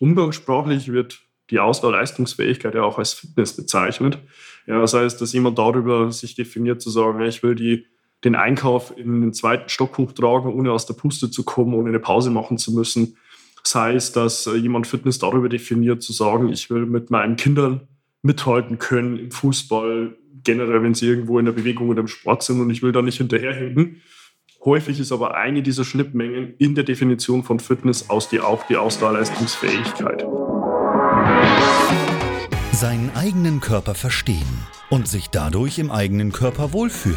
Umgangssprachlich wird die Ausdauerleistungsfähigkeit ja auch als Fitness bezeichnet. Ja, das heißt, dass jemand darüber sich definiert, zu sagen, ich will die, den Einkauf in den zweiten Stock hochtragen, ohne aus der Puste zu kommen, ohne eine Pause machen zu müssen. Sei es, dass äh, jemand Fitness darüber definiert, zu sagen, ich will mit meinen Kindern mithalten können im Fußball, generell, wenn sie irgendwo in der Bewegung oder im Sport sind und ich will da nicht hinterherhinken. Häufig ist aber eine dieser Schnittmengen in der Definition von Fitness aus die, auch die Ausdauerleistungsfähigkeit. Seinen eigenen Körper verstehen und sich dadurch im eigenen Körper wohlfühlen.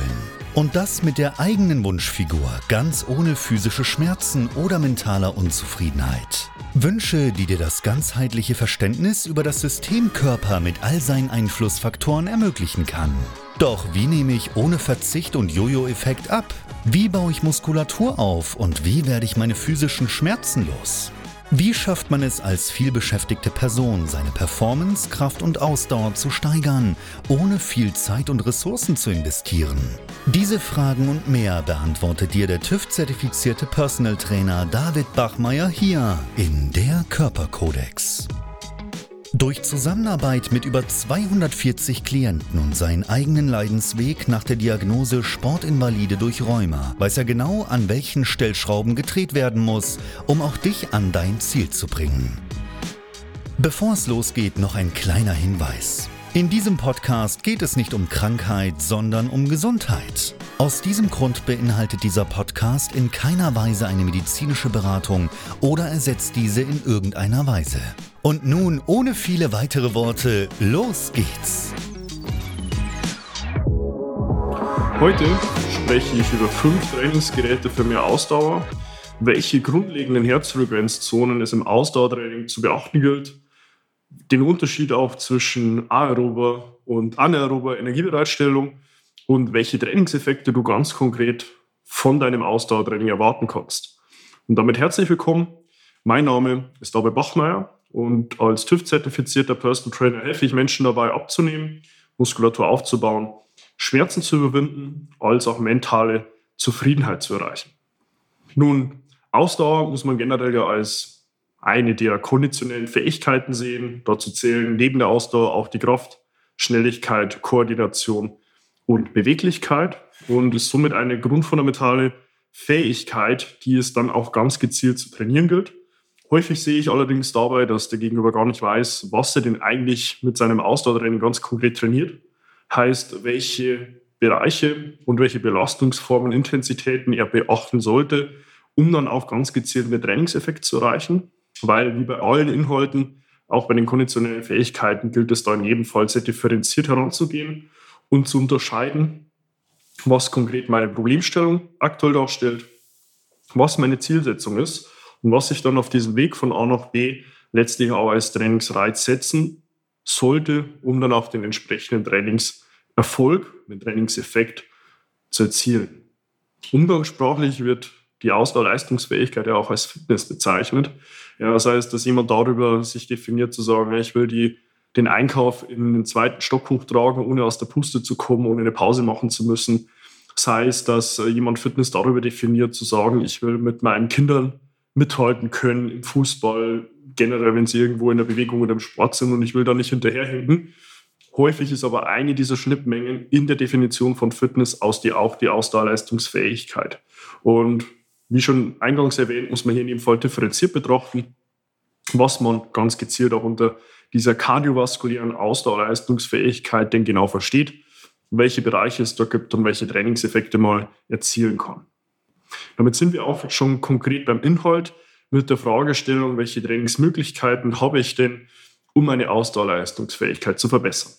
Und das mit der eigenen Wunschfigur, ganz ohne physische Schmerzen oder mentaler Unzufriedenheit. Wünsche, die dir das ganzheitliche Verständnis über das System Körper mit all seinen Einflussfaktoren ermöglichen kann. Doch wie nehme ich ohne Verzicht und Jojo-Effekt ab? Wie baue ich Muskulatur auf und wie werde ich meine physischen Schmerzen los? Wie schafft man es als vielbeschäftigte Person, seine Performance, Kraft und Ausdauer zu steigern, ohne viel Zeit und Ressourcen zu investieren? Diese Fragen und mehr beantwortet dir der TÜV-zertifizierte Personal Trainer David Bachmeier hier in der Körperkodex. Durch Zusammenarbeit mit über 240 Klienten und seinen eigenen Leidensweg nach der Diagnose Sportinvalide durch Rheuma weiß er genau, an welchen Stellschrauben gedreht werden muss, um auch dich an dein Ziel zu bringen. Bevor es losgeht, noch ein kleiner Hinweis. In diesem Podcast geht es nicht um Krankheit, sondern um Gesundheit. Aus diesem Grund beinhaltet dieser Podcast in keiner Weise eine medizinische Beratung oder ersetzt diese in irgendeiner Weise. Und nun, ohne viele weitere Worte, los geht's! Heute spreche ich über fünf Trainingsgeräte für mehr Ausdauer, welche grundlegenden Herzfrequenzzonen es im Ausdauertraining zu beachten gilt, den Unterschied auch zwischen aerober und anaerober Energiebereitstellung und welche Trainingseffekte du ganz konkret von deinem Ausdauertraining erwarten kannst. Und damit herzlich willkommen. Mein Name ist David Bachmeier und als TÜV-zertifizierter Personal Trainer helfe ich Menschen dabei abzunehmen, Muskulatur aufzubauen, Schmerzen zu überwinden, als auch mentale Zufriedenheit zu erreichen. Nun, Ausdauer muss man generell ja als eine der konditionellen Fähigkeiten sehen. Dazu zählen neben der Ausdauer auch die Kraft, Schnelligkeit, Koordination und Beweglichkeit und ist somit eine grundfundamentale Fähigkeit, die es dann auch ganz gezielt zu trainieren gilt. Häufig sehe ich allerdings dabei, dass der Gegenüber gar nicht weiß, was er denn eigentlich mit seinem Ausdauertraining ganz konkret trainiert. Heißt, welche Bereiche und welche Belastungsformen, Intensitäten er beachten sollte, um dann auch ganz gezielt einen Trainingseffekt zu erreichen. Weil wie bei allen Inhalten, auch bei den konditionellen Fähigkeiten, gilt es da in jedem Fall sehr differenziert heranzugehen und zu unterscheiden, was konkret meine Problemstellung aktuell darstellt, was meine Zielsetzung ist und was sich dann auf diesem Weg von A nach B letztlich auch als Trainingsreiz setzen sollte, um dann auch den entsprechenden Trainingserfolg, den Trainingseffekt zu erzielen. Umgangssprachlich wird die Ausdauerleistungsfähigkeit ja auch als Fitness bezeichnet. Ja, das heißt, dass jemand darüber sich definiert, zu sagen, ich will die, den Einkauf in den zweiten Stock hochtragen, ohne aus der Puste zu kommen, ohne eine Pause machen zu müssen. Sei es, dass jemand Fitness darüber definiert, zu sagen, ich will mit meinen Kindern mithalten können im Fußball, generell, wenn sie irgendwo in der Bewegung oder im Sport sind und ich will da nicht hinterherhinken. Häufig ist aber eine dieser Schnittmengen in der Definition von Fitness aus die, auch die Ausdauerleistungsfähigkeit. Und wie schon eingangs erwähnt, muss man hier in dem Fall differenziert betrachten, was man ganz gezielt auch unter dieser kardiovaskulären Ausdauerleistungsfähigkeit denn genau versteht, welche Bereiche es da gibt und welche Trainingseffekte man erzielen kann. Damit sind wir auch schon konkret beim Inhalt mit der Fragestellung, welche Trainingsmöglichkeiten habe ich denn, um meine Ausdauerleistungsfähigkeit zu verbessern.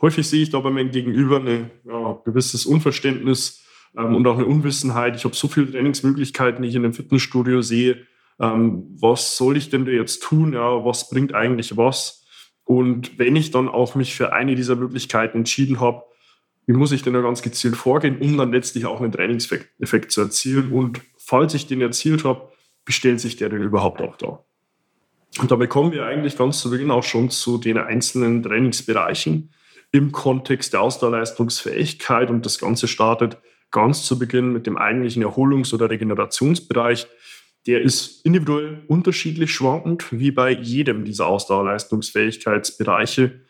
Häufig sehe ich da bei meinem Gegenüber ein ja, gewisses Unverständnis ähm, und auch eine Unwissenheit. Ich habe so viele Trainingsmöglichkeiten, die ich in einem Fitnessstudio sehe. Ähm, was soll ich denn jetzt tun? Ja, was bringt eigentlich was? Und wenn ich dann auch mich für eine dieser Möglichkeiten entschieden habe, wie muss ich denn da ganz gezielt vorgehen, um dann letztlich auch einen Trainingseffekt zu erzielen? Und falls ich den erzielt habe, wie stellt sich der denn überhaupt auch da? Und damit kommen wir eigentlich ganz zu Beginn auch schon zu den einzelnen Trainingsbereichen im Kontext der Ausdauerleistungsfähigkeit. Und das Ganze startet ganz zu Beginn mit dem eigentlichen Erholungs- oder Regenerationsbereich. Der ist individuell unterschiedlich schwankend, wie bei jedem dieser Ausdauerleistungsfähigkeitsbereiche.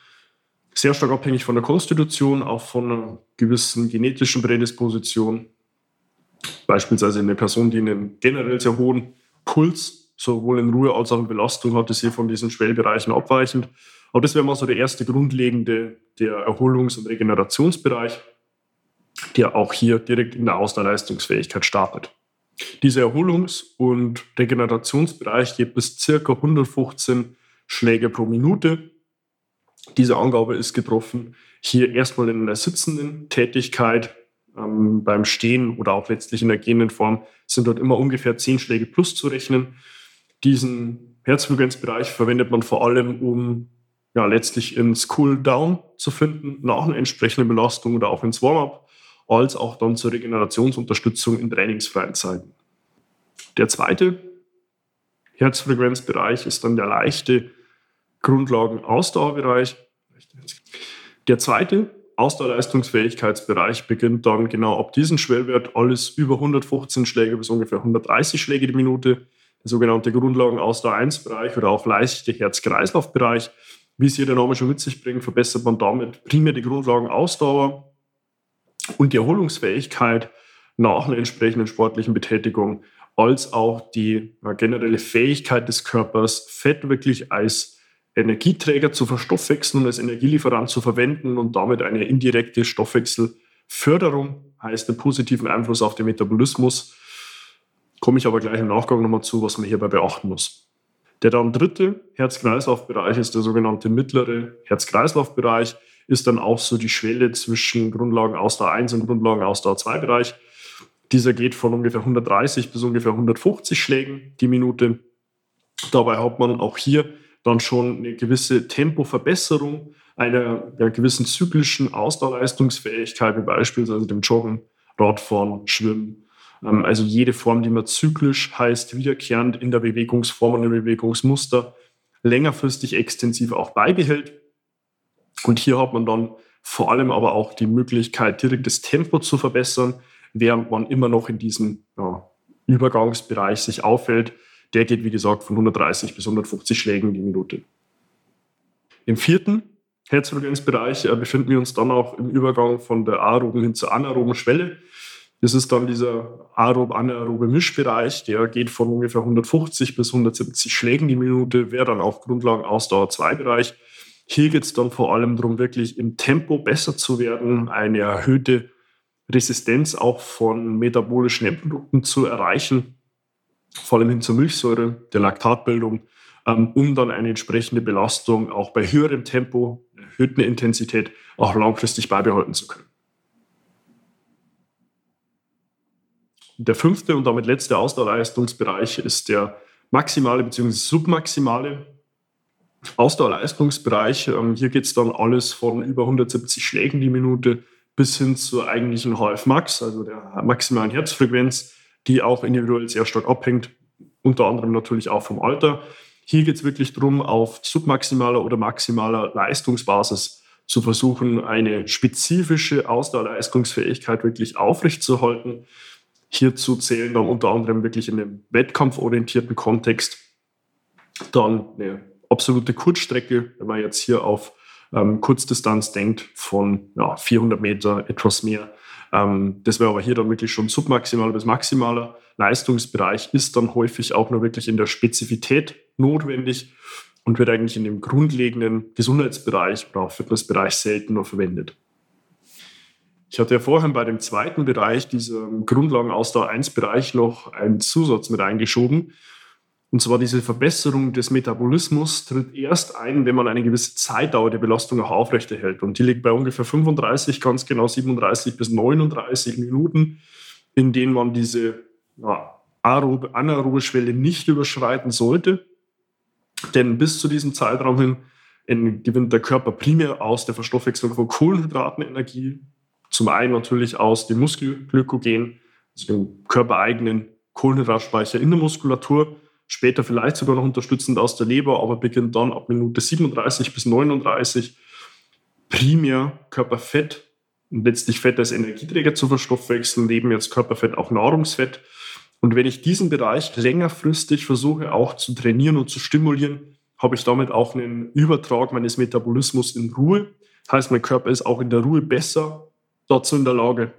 Sehr stark abhängig von der Konstitution, auch von einer gewissen genetischen Prädisposition. Beispielsweise eine Person, die einen generell sehr hohen Puls, sowohl in Ruhe als auch in Belastung hat, ist hier von diesen Schwellbereichen abweichend. Aber das wäre mal so der erste grundlegende, der Erholungs- und Regenerationsbereich, der auch hier direkt in der Ausdauerleistungsfähigkeit startet. Dieser Erholungs- und Regenerationsbereich geht bis ca. 115 Schläge pro Minute. Diese Angabe ist getroffen hier erstmal in der sitzenden Tätigkeit. Ähm, beim Stehen oder auch letztlich in der gehenden Form sind dort immer ungefähr 10 Schläge plus zu rechnen. Diesen Herzfrequenzbereich verwendet man vor allem, um ja, letztlich ins Cool-Down zu finden, nach einer entsprechenden Belastung oder auch ins Warm-up als auch dann zur Regenerationsunterstützung in trainingsfreien Zeiten. Der zweite Herzfrequenzbereich ist dann der leichte Grundlagen-Ausdauerbereich. Der zweite Ausdauerleistungsfähigkeitsbereich beginnt dann genau ab diesem Schwellwert alles über 115 Schläge bis ungefähr 130 Schläge die Minute. Der sogenannte Grundlagen-Ausdauer-1-Bereich oder auch leichte Herz-Kreislauf-Bereich. Wie es hier der Name schon mit sich bringt, verbessert man damit primär die Grundlagenausdauer und die Erholungsfähigkeit nach einer entsprechenden sportlichen Betätigung, als auch die generelle Fähigkeit des Körpers, Fett wirklich als Energieträger zu verstoffwechseln und als Energielieferant zu verwenden und damit eine indirekte Stoffwechselförderung, heißt einen positiven Einfluss auf den Metabolismus. Komme ich aber gleich im Nachgang nochmal zu, was man hierbei beachten muss. Der dann dritte Herz-Kreislauf-Bereich ist der sogenannte mittlere Herz-Kreislauf-Bereich ist dann auch so die Schwelle zwischen Grundlagen Ausdauer 1 und Grundlagen Ausdauer 2 Bereich. Dieser geht von ungefähr 130 bis ungefähr 150 Schlägen die Minute. Dabei hat man auch hier dann schon eine gewisse Tempoverbesserung einer, einer gewissen zyklischen Ausdauerleistungsfähigkeit, wie beispielsweise dem Joggen, Radfahren, Schwimmen. Ähm, also jede Form, die man zyklisch heißt, wiederkehrend in der Bewegungsform und im Bewegungsmuster längerfristig extensiv auch beibehält. Und hier hat man dann vor allem aber auch die Möglichkeit, direkt das Tempo zu verbessern, während man immer noch in diesem ja, Übergangsbereich sich aufhält. Der geht, wie gesagt, von 130 bis 150 Schlägen die Minute. Im vierten Herzfrequenzbereich äh, befinden wir uns dann auch im Übergang von der aeroben hin zur anaeroben Schwelle. Das ist dann dieser aerob-anaerobe Mischbereich, der geht von ungefähr 150 bis 170 Schlägen die Minute, wäre dann auch Grundlagen-Ausdauer-2-Bereich. Hier geht es dann vor allem darum, wirklich im Tempo besser zu werden, eine erhöhte Resistenz auch von metabolischen Endprodukten zu erreichen, vor allem hin zur Milchsäure, der Laktatbildung, ähm, um dann eine entsprechende Belastung auch bei höherem Tempo, erhöhter Intensität auch langfristig beibehalten zu können. Der fünfte und damit letzte Ausdauerleistungsbereich ist der maximale bzw. submaximale Ausdauerleistungsbereich. Ähm, hier geht es dann alles von über 170 Schlägen die Minute bis hin zur eigentlichen HF-Max, also der maximalen Herzfrequenz, die auch individuell sehr stark abhängt, unter anderem natürlich auch vom Alter. Hier geht es wirklich darum, auf submaximaler oder maximaler Leistungsbasis zu versuchen, eine spezifische Ausdauerleistungsfähigkeit wirklich aufrechtzuerhalten. Hierzu zählen dann unter anderem wirklich in einem wettkampforientierten Kontext dann eine absolute Kurzstrecke, wenn man jetzt hier auf ähm, Kurzdistanz denkt, von ja, 400 Meter, etwas mehr. Ähm, das wäre aber hier dann wirklich schon submaximaler bis maximaler Leistungsbereich, ist dann häufig auch nur wirklich in der Spezifität notwendig und wird eigentlich in dem grundlegenden Gesundheitsbereich oder auch Fitnessbereich selten nur verwendet. Ich hatte ja vorhin bei dem zweiten Bereich, diesem Grundlagenausdauer 1 Bereich, noch einen Zusatz mit eingeschoben. Und zwar diese Verbesserung des Metabolismus tritt erst ein, wenn man eine gewisse Zeitdauer der Belastung auch aufrechterhält. Und die liegt bei ungefähr 35, ganz genau 37 bis 39 Minuten, in denen man diese ja, aerobe, anaerobe Schwelle nicht überschreiten sollte. Denn bis zu diesem Zeitraum hin gewinnt der Körper primär aus der Verstoffwechslung von Kohlenhydraten Energie. Zum einen natürlich aus dem Muskelglykogen, also dem körpereigenen Kohlenhydratspeicher in der Muskulatur später vielleicht sogar noch unterstützend aus der Leber, aber beginnt dann ab Minute 37 bis 39 primär Körperfett und letztlich Fett als Energieträger zu verstoffwechseln, neben jetzt Körperfett auch Nahrungsfett. Und wenn ich diesen Bereich längerfristig versuche auch zu trainieren und zu stimulieren, habe ich damit auch einen Übertrag meines Metabolismus in Ruhe. Heißt, mein Körper ist auch in der Ruhe besser dazu in der Lage,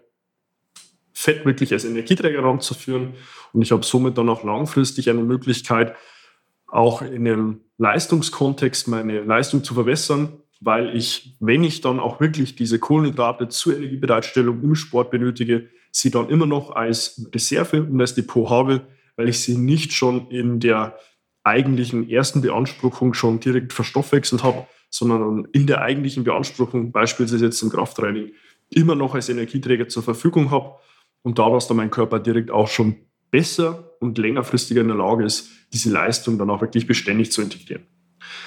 Fett wirklich als Energieträger ranzuführen. Und ich habe somit dann auch langfristig eine Möglichkeit, auch in einem Leistungskontext meine Leistung zu verbessern, weil ich, wenn ich dann auch wirklich diese Kohlenhydrate zur Energiebereitstellung im Sport benötige, sie dann immer noch als Reserve und als Depot habe, weil ich sie nicht schon in der eigentlichen ersten Beanspruchung schon direkt verstoffwechselt habe, sondern in der eigentlichen Beanspruchung, beispielsweise jetzt im Krafttraining, immer noch als Energieträger zur Verfügung habe und daraus dann mein Körper direkt auch schon besser und längerfristiger in der Lage ist, diese Leistung dann auch wirklich beständig zu integrieren.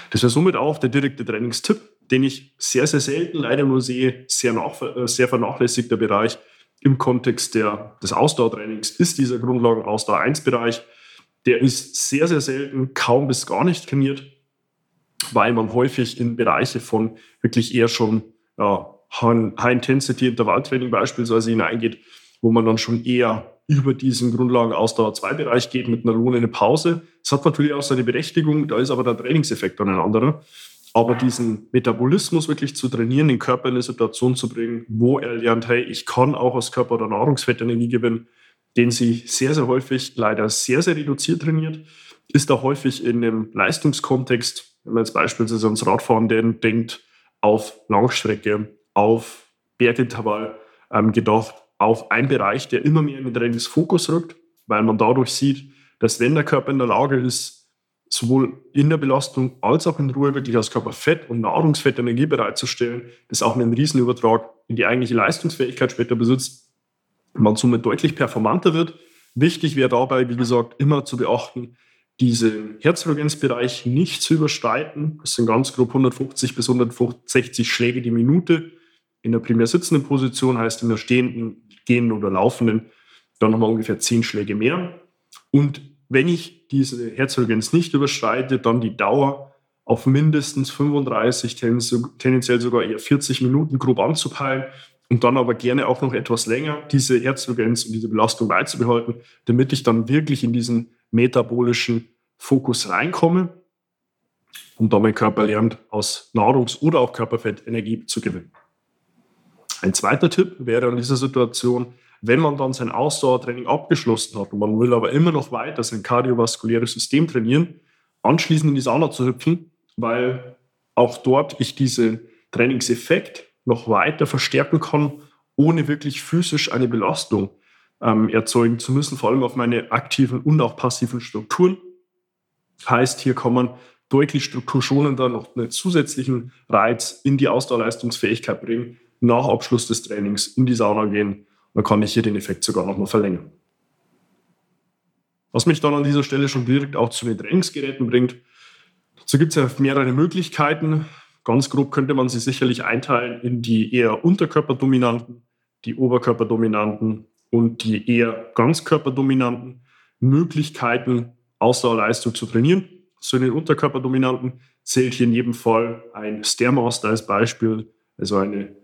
Das wäre somit auch der direkte Trainingstipp, den ich sehr, sehr selten leider nur sehe, sehr, nach, äh, sehr vernachlässigter Bereich im Kontext der, des Ausdauertrainings ist dieser Grundlagen-Ausdauer 1-Bereich. Der ist sehr, sehr selten, kaum bis gar nicht trainiert, weil man häufig in Bereiche von wirklich eher schon ja, High-Intensity-Intervalltraining beispielsweise hineingeht, wo man dann schon eher über diesen Grundlagen-Ausdauer-2-Bereich geht mit einer lohnenden Pause. Das hat natürlich auch seine Berechtigung, da ist aber der Trainingseffekt dann ein anderer. Aber diesen Metabolismus wirklich zu trainieren, den Körper in eine Situation zu bringen, wo er lernt, hey, ich kann auch aus Körper- oder Nahrungsfettenergie gewinnen, den sie sehr, sehr häufig leider sehr, sehr reduziert trainiert, ist da häufig in einem Leistungskontext, wenn man jetzt beispielsweise ans Radfahren denkt, auf Langstrecke, auf Bergintervall ähm, gedacht, auch ein Bereich, der immer mehr in den Trainingsfokus rückt, weil man dadurch sieht, dass wenn der Körper in der Lage ist, sowohl in der Belastung als auch in Ruhe wirklich aus Körper Fett und Nahrungsfett Energie bereitzustellen, das auch einen Riesenübertrag in die eigentliche Leistungsfähigkeit später besitzt, man somit deutlich performanter wird. Wichtig wäre dabei, wie gesagt, immer zu beachten, diesen Herzfrequenzbereich nicht zu überschreiten. Das sind ganz grob 150 bis 160 Schläge die Minute. In der primär sitzenden Position heißt in der stehenden gehenden oder laufenden, dann nochmal ungefähr zehn Schläge mehr. Und wenn ich diese Herzfrequenz nicht überschreite, dann die Dauer auf mindestens 35, tendenziell sogar eher 40 Minuten grob anzupeilen und dann aber gerne auch noch etwas länger diese Herzfrequenz und diese Belastung beizubehalten, damit ich dann wirklich in diesen metabolischen Fokus reinkomme und dann mein Körper lernt, aus Nahrungs- oder auch Körperfett Energie zu gewinnen. Ein zweiter Tipp wäre in dieser Situation, wenn man dann sein Ausdauertraining abgeschlossen hat und man will aber immer noch weiter sein kardiovaskuläres System trainieren, anschließend in die Sauna zu hüpfen, weil auch dort ich diesen Trainingseffekt noch weiter verstärken kann, ohne wirklich physisch eine Belastung ähm, erzeugen zu müssen, vor allem auf meine aktiven und auch passiven Strukturen. Heißt, hier kann man deutlich strukturschonender noch einen zusätzlichen Reiz in die Ausdauerleistungsfähigkeit bringen, nach Abschluss des Trainings in die Sauna gehen. Dann kann ich hier den Effekt sogar noch mal verlängern. Was mich dann an dieser Stelle schon direkt auch zu den Trainingsgeräten bringt. Dazu gibt es ja mehrere Möglichkeiten. Ganz grob könnte man sie sicherlich einteilen in die eher unterkörperdominanten, die oberkörperdominanten und die eher ganzkörperdominanten Möglichkeiten, Ausdauerleistung zu trainieren. Zu den unterkörperdominanten zählt hier in jedem Fall ein Stairmaster als Beispiel, also eine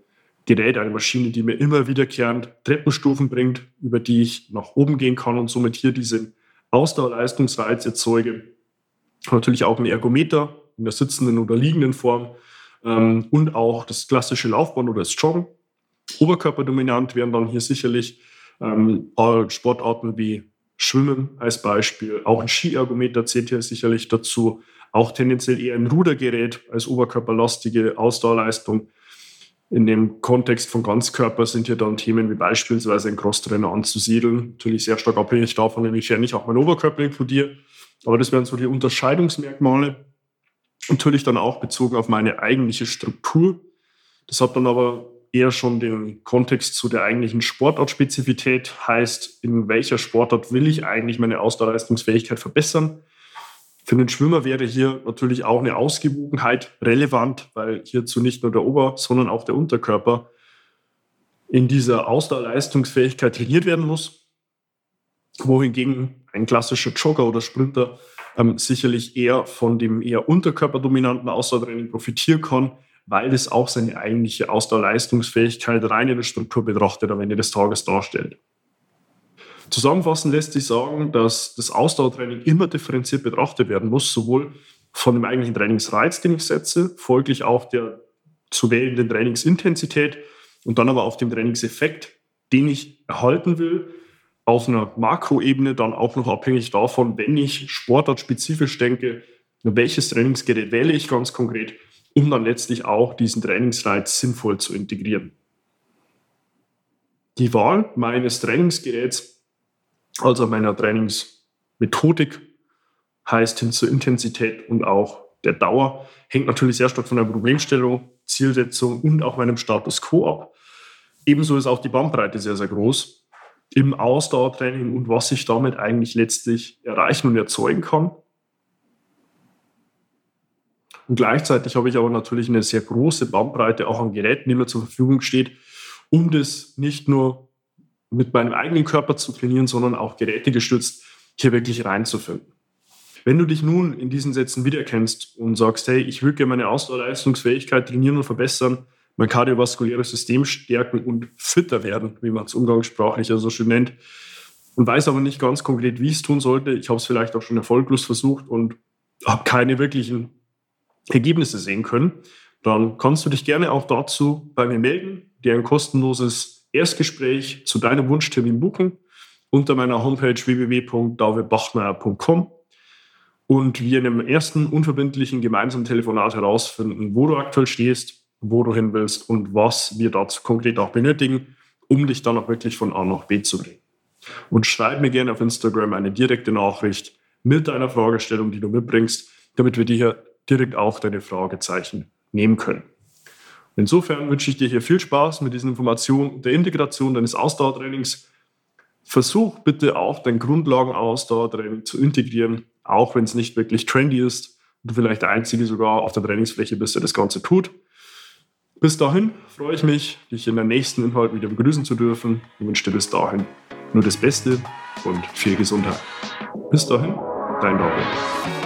Gerät, eine Maschine, die mir immer wiederkehrend Treppenstufen bringt, über die ich nach oben gehen kann und somit hier diesen Ausdauerleistungsreiz erzeuge. Natürlich auch ein Ergometer in der sitzenden oder liegenden Form ähm, und auch das klassische Laufband oder das Joggen. Oberkörperdominant wären dann hier sicherlich ähm, Sportarten wie Schwimmen als Beispiel. Auch ein Skiergometer zählt hier sicherlich dazu. Auch tendenziell eher ein Rudergerät als oberkörperlastige Ausdauerleistung. In dem Kontext von Ganzkörper sind hier dann Themen wie beispielsweise ein Crosstrainer anzusiedeln. Natürlich sehr stark abhängig davon, inwiefern ich auch meinen Oberkörper inkludiere. Aber das wären so die Unterscheidungsmerkmale. Natürlich dann auch bezogen auf meine eigentliche Struktur. Das hat dann aber eher schon den Kontext zu der eigentlichen Sportartspezifität. Heißt, in welcher Sportart will ich eigentlich meine Ausdauerleistungsfähigkeit verbessern? Für den Schwimmer wäre hier natürlich auch eine Ausgewogenheit relevant, weil hierzu nicht nur der Ober-, sondern auch der Unterkörper in dieser Ausdauerleistungsfähigkeit trainiert werden muss. Wohingegen ein klassischer Jogger oder Sprinter ähm, sicherlich eher von dem eher unterkörperdominanten Ausdauertraining profitieren kann, weil es auch seine eigentliche Ausdauerleistungsfähigkeit rein in der Struktur betrachtet am Ende des Tages darstellt. Zusammenfassend lässt sich sagen, dass das Ausdauertraining immer differenziert betrachtet werden muss, sowohl von dem eigentlichen Trainingsreiz, den ich setze, folglich auch der zu wählenden Trainingsintensität und dann aber auf dem Trainingseffekt, den ich erhalten will, auf einer Makroebene dann auch noch abhängig davon, wenn ich sportartspezifisch denke, welches Trainingsgerät wähle ich ganz konkret, um dann letztlich auch diesen Trainingsreiz sinnvoll zu integrieren. Die Wahl meines Trainingsgeräts, also meiner Trainingsmethodik, heißt hin zur Intensität und auch der Dauer, hängt natürlich sehr stark von der Problemstellung, Zielsetzung und auch meinem Status quo ab. Ebenso ist auch die Bandbreite sehr, sehr groß im Ausdauertraining und was ich damit eigentlich letztlich erreichen und erzeugen kann. Und gleichzeitig habe ich aber natürlich eine sehr große Bandbreite auch an Geräten, die mir zur Verfügung steht, um das nicht nur mit meinem eigenen Körper zu trainieren, sondern auch gerätegestützt hier wirklich reinzufinden. Wenn du dich nun in diesen Sätzen wiedererkennst und sagst, hey, ich will gerne meine Ausdauerleistungsfähigkeit trainieren und verbessern, mein kardiovaskuläres System stärken und fitter werden, wie man es umgangssprachlich so schön nennt, und weiß aber nicht ganz konkret, wie ich es tun sollte. Ich habe es vielleicht auch schon erfolglos versucht und habe keine wirklichen Ergebnisse sehen können, dann kannst du dich gerne auch dazu bei mir melden, dir ein kostenloses Erstgespräch zu deinem Wunschtermin buchen unter meiner Homepage www.davidbachmeier.com und wir in einem ersten unverbindlichen gemeinsamen Telefonat herausfinden, wo du aktuell stehst, wo du hin willst und was wir dazu konkret auch benötigen, um dich dann auch wirklich von A nach B zu bringen. Und schreib mir gerne auf Instagram eine direkte Nachricht mit deiner Fragestellung, die du mitbringst, damit wir dir hier direkt auch deine Fragezeichen nehmen können. Insofern wünsche ich dir hier viel Spaß mit diesen Informationen der Integration deines Ausdauertrainings. Versuch bitte auch dein Grundlagen-Ausdauertraining zu integrieren, auch wenn es nicht wirklich trendy ist und du vielleicht der Einzige sogar auf der Trainingsfläche bist, der das Ganze tut. Bis dahin freue ich mich, dich in der nächsten Inhalt wieder begrüßen zu dürfen und wünsche dir bis dahin nur das Beste und viel Gesundheit. Bis dahin, dein David.